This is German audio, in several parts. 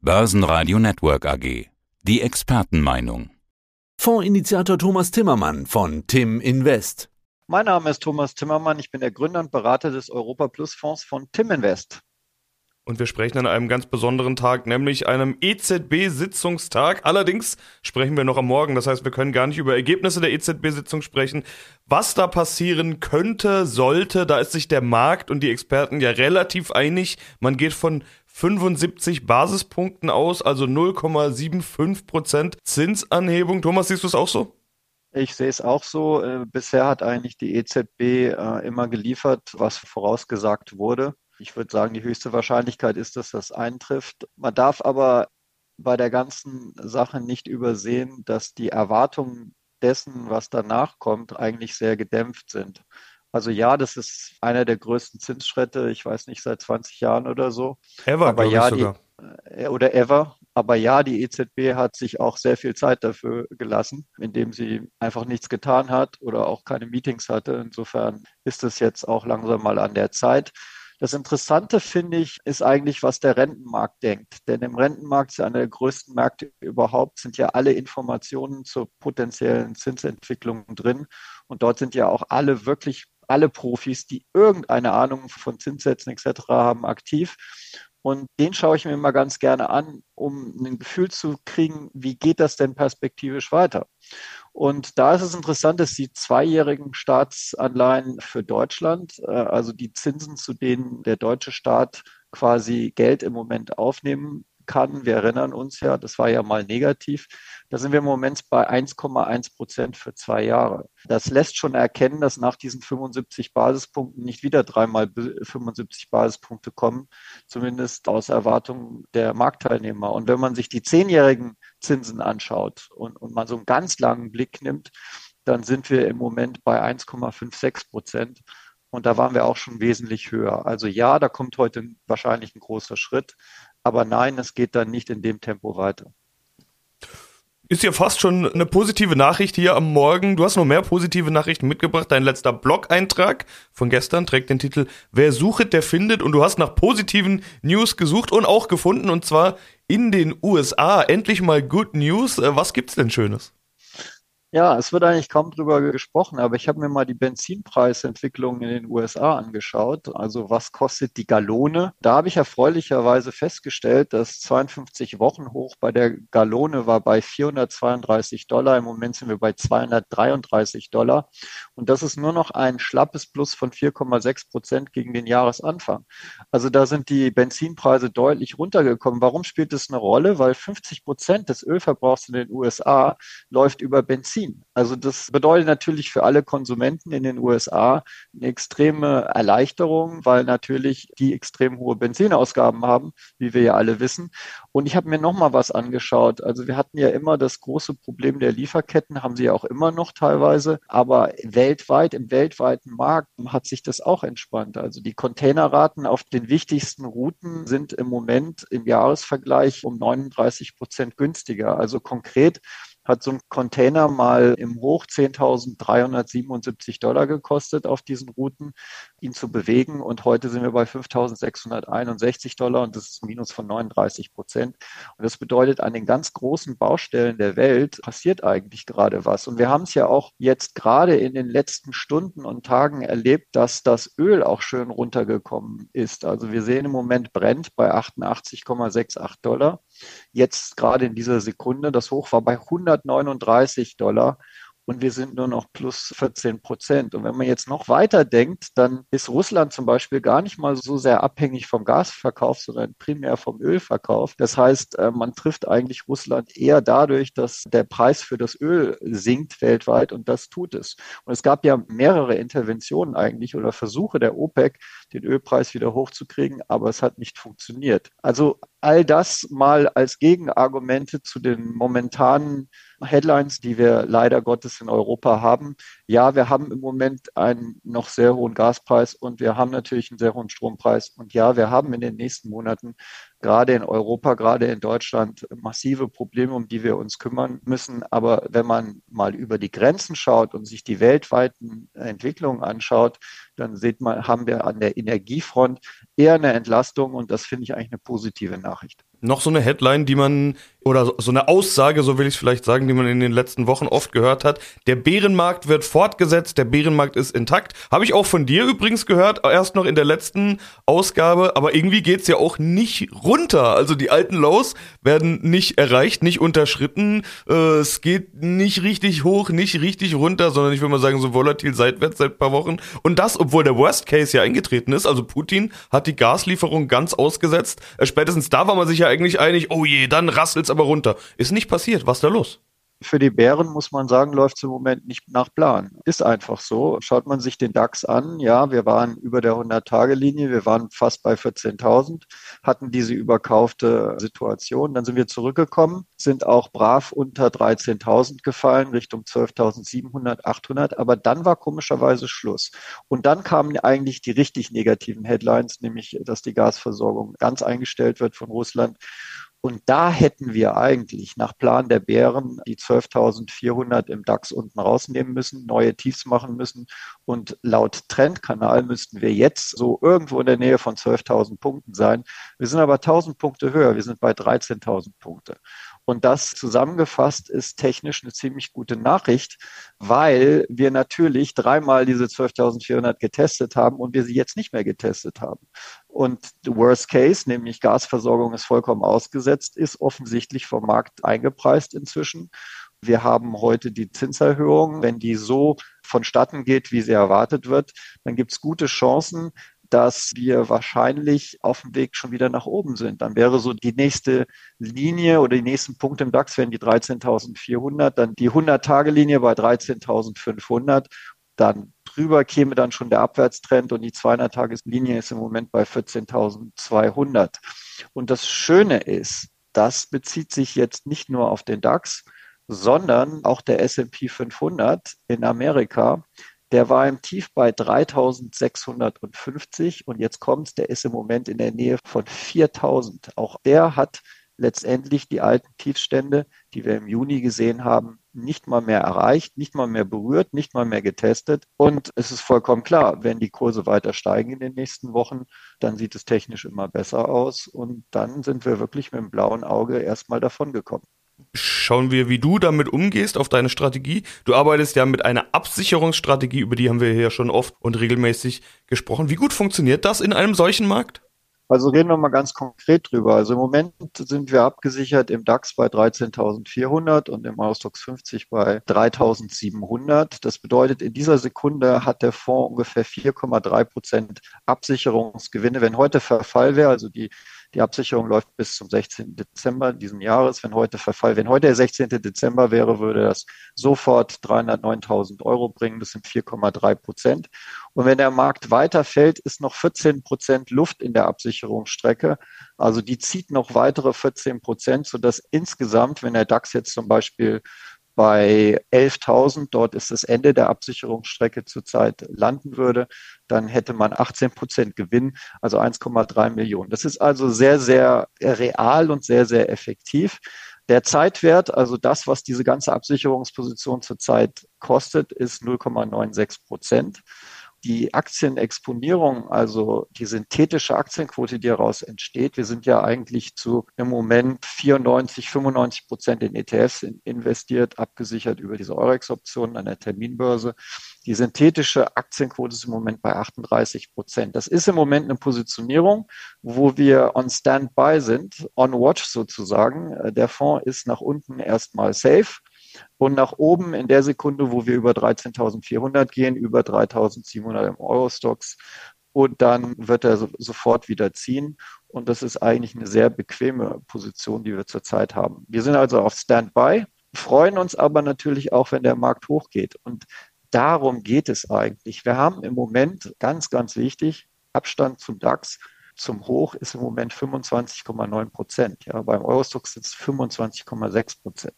Börsenradio Network AG. Die Expertenmeinung. Fondsinitiator Thomas Timmermann von Tim Invest. Mein Name ist Thomas Timmermann. Ich bin der Gründer und Berater des Europa Plus Fonds von Tim Invest. Und wir sprechen an einem ganz besonderen Tag, nämlich einem EZB-Sitzungstag. Allerdings sprechen wir noch am Morgen, das heißt, wir können gar nicht über Ergebnisse der EZB-Sitzung sprechen. Was da passieren könnte, sollte, da ist sich der Markt und die Experten ja relativ einig. Man geht von 75 Basispunkten aus, also 0,75 Prozent Zinsanhebung. Thomas, siehst du es auch so? Ich sehe es auch so. Äh, bisher hat eigentlich die EZB äh, immer geliefert, was vorausgesagt wurde. Ich würde sagen, die höchste Wahrscheinlichkeit ist, dass das eintrifft. Man darf aber bei der ganzen Sache nicht übersehen, dass die Erwartungen dessen, was danach kommt, eigentlich sehr gedämpft sind. Also ja, das ist einer der größten Zinsschritte, ich weiß nicht, seit 20 Jahren oder so. Ever, aber ja, die, äh, oder ever. Aber ja, die EZB hat sich auch sehr viel Zeit dafür gelassen, indem sie einfach nichts getan hat oder auch keine Meetings hatte. Insofern ist es jetzt auch langsam mal an der Zeit. Das Interessante finde ich, ist eigentlich, was der Rentenmarkt denkt. Denn im Rentenmarkt ist einer der größten Märkte überhaupt, sind ja alle Informationen zur potenziellen Zinsentwicklung drin. Und dort sind ja auch alle wirklich alle Profis, die irgendeine Ahnung von Zinssätzen etc. haben, aktiv. Und den schaue ich mir immer ganz gerne an, um ein Gefühl zu kriegen, wie geht das denn perspektivisch weiter? Und da ist es interessant, dass die zweijährigen Staatsanleihen für Deutschland, äh, also die Zinsen, zu denen der deutsche Staat quasi Geld im Moment aufnehmen kann. Wir erinnern uns ja, das war ja mal negativ. Da sind wir im Moment bei 1,1 Prozent für zwei Jahre. Das lässt schon erkennen, dass nach diesen 75 Basispunkten nicht wieder dreimal 75 Basispunkte kommen, zumindest aus Erwartung der Marktteilnehmer. Und wenn man sich die zehnjährigen Zinsen anschaut und, und man so einen ganz langen Blick nimmt, dann sind wir im Moment bei 1,56 Prozent. Und da waren wir auch schon wesentlich höher. Also ja, da kommt heute wahrscheinlich ein großer Schritt. Aber nein, es geht dann nicht in dem Tempo weiter. Ist ja fast schon eine positive Nachricht hier am Morgen. Du hast noch mehr positive Nachrichten mitgebracht. Dein letzter Blog-Eintrag von gestern trägt den Titel Wer sucht, der findet. Und du hast nach positiven News gesucht und auch gefunden. Und zwar in den USA. Endlich mal Good News. Äh, was gibt's denn Schönes? Ja, es wird eigentlich kaum drüber gesprochen, aber ich habe mir mal die Benzinpreisentwicklung in den USA angeschaut. Also was kostet die Gallone? Da habe ich erfreulicherweise festgestellt, dass 52 Wochen hoch bei der Gallone war bei 432 Dollar. Im Moment sind wir bei 233 Dollar. Und das ist nur noch ein schlappes Plus von 4,6 Prozent gegen den Jahresanfang. Also da sind die Benzinpreise deutlich runtergekommen. Warum spielt das eine Rolle? Weil 50 Prozent des Ölverbrauchs in den USA läuft über Benzin beziehen. Also das bedeutet natürlich für alle Konsumenten in den USA eine extreme Erleichterung, weil natürlich die extrem hohe Benzinausgaben haben, wie wir ja alle wissen. Und ich habe mir noch mal was angeschaut. Also wir hatten ja immer das große Problem der Lieferketten, haben sie ja auch immer noch teilweise, aber weltweit, im weltweiten Markt hat sich das auch entspannt. Also die Containerraten auf den wichtigsten Routen sind im Moment im Jahresvergleich um 39 Prozent günstiger. Also konkret hat so ein Container mal im Hoch 10.377 Dollar gekostet auf diesen Routen, ihn zu bewegen. Und heute sind wir bei 5.661 Dollar und das ist Minus von 39 Prozent. Und das bedeutet, an den ganz großen Baustellen der Welt passiert eigentlich gerade was. Und wir haben es ja auch jetzt gerade in den letzten Stunden und Tagen erlebt, dass das Öl auch schön runtergekommen ist. Also wir sehen im Moment brennt bei 88,68 Dollar. Jetzt gerade in dieser Sekunde, das Hoch war bei 139 Dollar und wir sind nur noch plus 14 Prozent. Und wenn man jetzt noch weiter denkt, dann ist Russland zum Beispiel gar nicht mal so sehr abhängig vom Gasverkauf, sondern primär vom Ölverkauf. Das heißt, äh, man trifft eigentlich Russland eher dadurch, dass der Preis für das Öl sinkt weltweit und das tut es. Und es gab ja mehrere Interventionen eigentlich oder Versuche der OPEC, den Ölpreis wieder hochzukriegen, aber es hat nicht funktioniert. Also all das mal als Gegenargumente zu den momentanen Headlines, die wir leider Gottes in Europa haben. Ja, wir haben im Moment einen noch sehr hohen Gaspreis und wir haben natürlich einen sehr hohen Strompreis. Und ja, wir haben in den nächsten Monaten gerade in Europa, gerade in Deutschland massive Probleme, um die wir uns kümmern müssen. Aber wenn man mal über die Grenzen schaut und sich die weltweiten Entwicklungen anschaut, dann sieht man, haben wir an der Energiefront eher eine Entlastung und das finde ich eigentlich eine positive Nachricht. Noch so eine Headline, die man oder so eine Aussage, so will ich es vielleicht sagen, die man in den letzten Wochen oft gehört hat. Der Bärenmarkt wird fortgesetzt, der Bärenmarkt ist intakt. Habe ich auch von dir übrigens gehört, erst noch in der letzten Ausgabe, aber irgendwie geht's ja auch nicht runter. Also die alten Lows werden nicht erreicht, nicht unterschritten. Äh, es geht nicht richtig hoch, nicht richtig runter, sondern ich würde mal sagen, so volatil seitwärts seit paar Wochen. Und das, obwohl der Worst Case ja eingetreten ist. Also Putin hat die Gaslieferung ganz ausgesetzt. Äh, spätestens da war man sich ja eigentlich einig, oh je, dann rasselt's aber runter. Ist nicht passiert. Was ist da los? Für die Bären muss man sagen, läuft es im Moment nicht nach Plan. Ist einfach so. Schaut man sich den DAX an, ja, wir waren über der 100-Tage-Linie, wir waren fast bei 14.000, hatten diese überkaufte Situation. Dann sind wir zurückgekommen, sind auch brav unter 13.000 gefallen, Richtung 12.700, 800. Aber dann war komischerweise Schluss. Und dann kamen eigentlich die richtig negativen Headlines, nämlich, dass die Gasversorgung ganz eingestellt wird von Russland und da hätten wir eigentlich nach Plan der Bären die 12.400 im DAX unten rausnehmen müssen, neue Tiefs machen müssen. Und laut Trendkanal müssten wir jetzt so irgendwo in der Nähe von 12.000 Punkten sein. Wir sind aber 1.000 Punkte höher. Wir sind bei 13.000 Punkte. Und das zusammengefasst ist technisch eine ziemlich gute Nachricht, weil wir natürlich dreimal diese 12.400 getestet haben und wir sie jetzt nicht mehr getestet haben. Und the worst case, nämlich Gasversorgung ist vollkommen ausgesetzt, ist offensichtlich vom Markt eingepreist inzwischen. Wir haben heute die Zinserhöhung. Wenn die so vonstatten geht, wie sie erwartet wird, dann gibt es gute Chancen, dass wir wahrscheinlich auf dem Weg schon wieder nach oben sind. Dann wäre so die nächste Linie oder die nächsten Punkte im DAX wären die 13.400, dann die 100-Tage-Linie bei 13.500, dann drüber käme dann schon der Abwärtstrend und die 200-Tages-Linie ist im Moment bei 14.200. Und das Schöne ist, das bezieht sich jetzt nicht nur auf den DAX, sondern auch der S&P 500 in Amerika der war im Tief bei 3650 und jetzt kommt, der ist im Moment in der Nähe von 4000. Auch der hat letztendlich die alten Tiefstände, die wir im Juni gesehen haben, nicht mal mehr erreicht, nicht mal mehr berührt, nicht mal mehr getestet. Und es ist vollkommen klar, wenn die Kurse weiter steigen in den nächsten Wochen, dann sieht es technisch immer besser aus und dann sind wir wirklich mit dem blauen Auge erstmal davon gekommen schauen wir, wie du damit umgehst, auf deine Strategie. Du arbeitest ja mit einer Absicherungsstrategie, über die haben wir hier schon oft und regelmäßig gesprochen. Wie gut funktioniert das in einem solchen Markt? Also reden wir mal ganz konkret drüber. Also im Moment sind wir abgesichert im DAX bei 13.400 und im Eurostox 50 bei 3.700. Das bedeutet, in dieser Sekunde hat der Fonds ungefähr 4,3 Prozent Absicherungsgewinne. Wenn heute Verfall wäre, also die die Absicherung läuft bis zum 16. Dezember diesen Jahres. Wenn heute Verfall, wenn heute der 16. Dezember wäre, würde das sofort 309.000 Euro bringen. Das sind 4,3 Prozent. Und wenn der Markt weiterfällt, ist noch 14 Prozent Luft in der Absicherungsstrecke. Also die zieht noch weitere 14 Prozent, sodass insgesamt, wenn der DAX jetzt zum Beispiel bei 11.000, dort ist das Ende der Absicherungsstrecke zurzeit landen würde, dann hätte man 18 Prozent Gewinn, also 1,3 Millionen. Das ist also sehr, sehr real und sehr, sehr effektiv. Der Zeitwert, also das, was diese ganze Absicherungsposition zurzeit kostet, ist 0,96 Prozent die Aktienexponierung, also die synthetische Aktienquote, die daraus entsteht, wir sind ja eigentlich zu im Moment 94, 95 Prozent in ETFs investiert, abgesichert über diese Eurex-Optionen an der Terminbörse. Die synthetische Aktienquote ist im Moment bei 38 Prozent. Das ist im Moment eine Positionierung, wo wir on Standby sind, on watch sozusagen. Der Fonds ist nach unten erstmal safe und nach oben in der Sekunde, wo wir über 13.400 gehen, über 3.700 im Eurostox. Und dann wird er so, sofort wieder ziehen. Und das ist eigentlich eine sehr bequeme Position, die wir zurzeit haben. Wir sind also auf Standby, freuen uns aber natürlich auch, wenn der Markt hochgeht. Und darum geht es eigentlich. Wir haben im Moment ganz, ganz wichtig Abstand zum DAX zum Hoch ist im Moment 25,9 Prozent. Ja, beim Eurostox sind es 25,6 Prozent.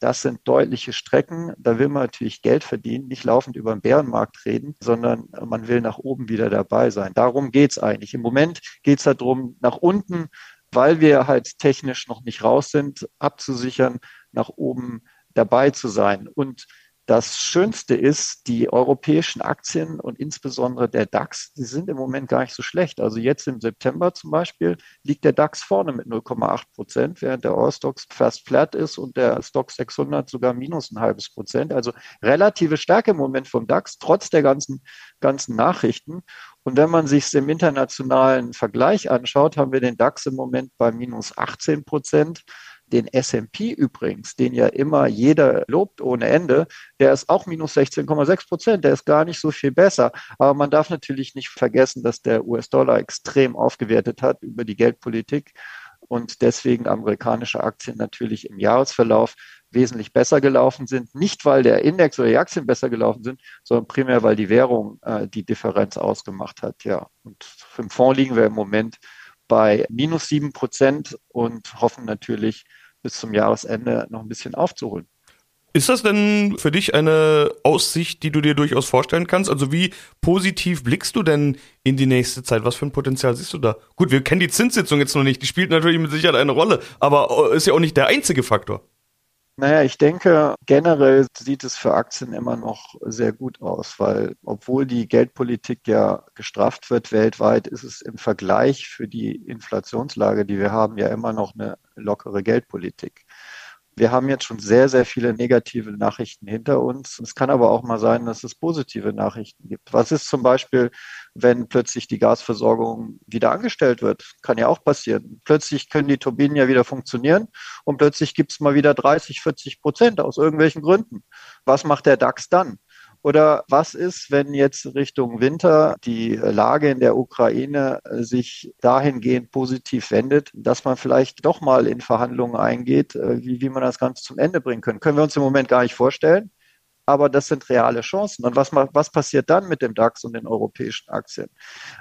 Das sind deutliche Strecken. Da will man natürlich Geld verdienen, nicht laufend über den Bärenmarkt reden, sondern man will nach oben wieder dabei sein. Darum geht's eigentlich. Im Moment geht's darum, nach unten, weil wir halt technisch noch nicht raus sind, abzusichern, nach oben dabei zu sein. Und das Schönste ist, die europäischen Aktien und insbesondere der DAX, die sind im Moment gar nicht so schlecht. Also jetzt im September zum Beispiel liegt der DAX vorne mit 0,8 Prozent, während der Eurostox fast flat ist und der Stock 600 sogar minus ein halbes Prozent. Also relative Stärke im Moment vom DAX, trotz der ganzen, ganzen Nachrichten. Und wenn man sich im internationalen Vergleich anschaut, haben wir den DAX im Moment bei minus 18 Prozent. Den S&P übrigens, den ja immer jeder lobt ohne Ende, der ist auch minus 16,6 Prozent. Der ist gar nicht so viel besser. Aber man darf natürlich nicht vergessen, dass der US-Dollar extrem aufgewertet hat über die Geldpolitik und deswegen amerikanische Aktien natürlich im Jahresverlauf wesentlich besser gelaufen sind. Nicht, weil der Index oder die Aktien besser gelaufen sind, sondern primär, weil die Währung äh, die Differenz ausgemacht hat. Ja, und im Fonds liegen wir im Moment bei minus sieben Prozent und hoffen natürlich bis zum Jahresende noch ein bisschen aufzuholen. Ist das denn für dich eine Aussicht, die du dir durchaus vorstellen kannst? Also wie positiv blickst du denn in die nächste Zeit? Was für ein Potenzial siehst du da? Gut, wir kennen die Zinssitzung jetzt noch nicht, die spielt natürlich mit Sicherheit eine Rolle, aber ist ja auch nicht der einzige Faktor. Naja, ich denke, generell sieht es für Aktien immer noch sehr gut aus, weil obwohl die Geldpolitik ja gestrafft wird weltweit, ist es im Vergleich für die Inflationslage, die wir haben, ja immer noch eine lockere Geldpolitik. Wir haben jetzt schon sehr, sehr viele negative Nachrichten hinter uns. Es kann aber auch mal sein, dass es positive Nachrichten gibt. Was ist zum Beispiel, wenn plötzlich die Gasversorgung wieder angestellt wird? Kann ja auch passieren. Plötzlich können die Turbinen ja wieder funktionieren und plötzlich gibt es mal wieder 30, 40 Prozent aus irgendwelchen Gründen. Was macht der DAX dann? Oder was ist, wenn jetzt Richtung Winter die Lage in der Ukraine äh, sich dahingehend positiv wendet, dass man vielleicht doch mal in Verhandlungen eingeht, äh, wie, wie man das Ganze zum Ende bringen können? Können wir uns im Moment gar nicht vorstellen. Aber das sind reale Chancen. Und was, was passiert dann mit dem DAX und den europäischen Aktien?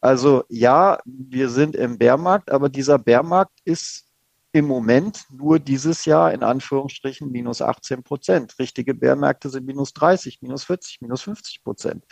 Also ja, wir sind im Bärmarkt, aber dieser Bärmarkt ist im Moment nur dieses Jahr in Anführungsstrichen minus 18 Prozent. Richtige Bärmärkte sind minus 30, minus 40, minus 50 Prozent.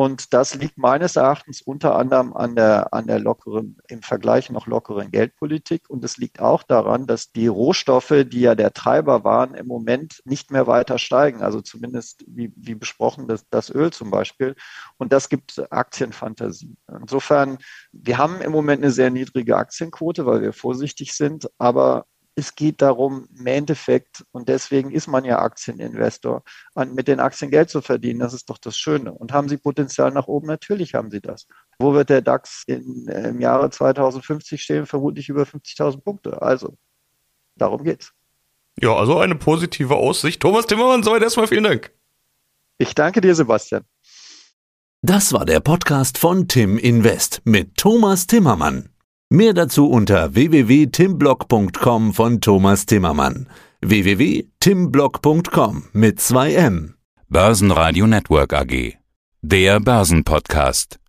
Und das liegt meines Erachtens unter anderem an der, an der lockeren, im Vergleich noch lockeren Geldpolitik. Und es liegt auch daran, dass die Rohstoffe, die ja der Treiber waren, im Moment nicht mehr weiter steigen. Also zumindest, wie, wie besprochen, das, das Öl zum Beispiel. Und das gibt Aktienfantasie. Insofern, wir haben im Moment eine sehr niedrige Aktienquote, weil wir vorsichtig sind. Aber es geht darum, im Endeffekt, und deswegen ist man ja Aktieninvestor, an, mit den Aktien Geld zu verdienen. Das ist doch das Schöne. Und haben Sie Potenzial nach oben? Natürlich haben Sie das. Wo wird der DAX in, im Jahre 2050 stehen? Vermutlich über 50.000 Punkte. Also, darum geht's. Ja, also eine positive Aussicht. Thomas Timmermann, soweit erstmal vielen Dank. Ich danke dir, Sebastian. Das war der Podcast von Tim Invest mit Thomas Timmermann. Mehr dazu unter www.timblock.com von Thomas Timmermann. www.timblock.com mit 2 M. Börsenradio Network AG. Der Börsenpodcast.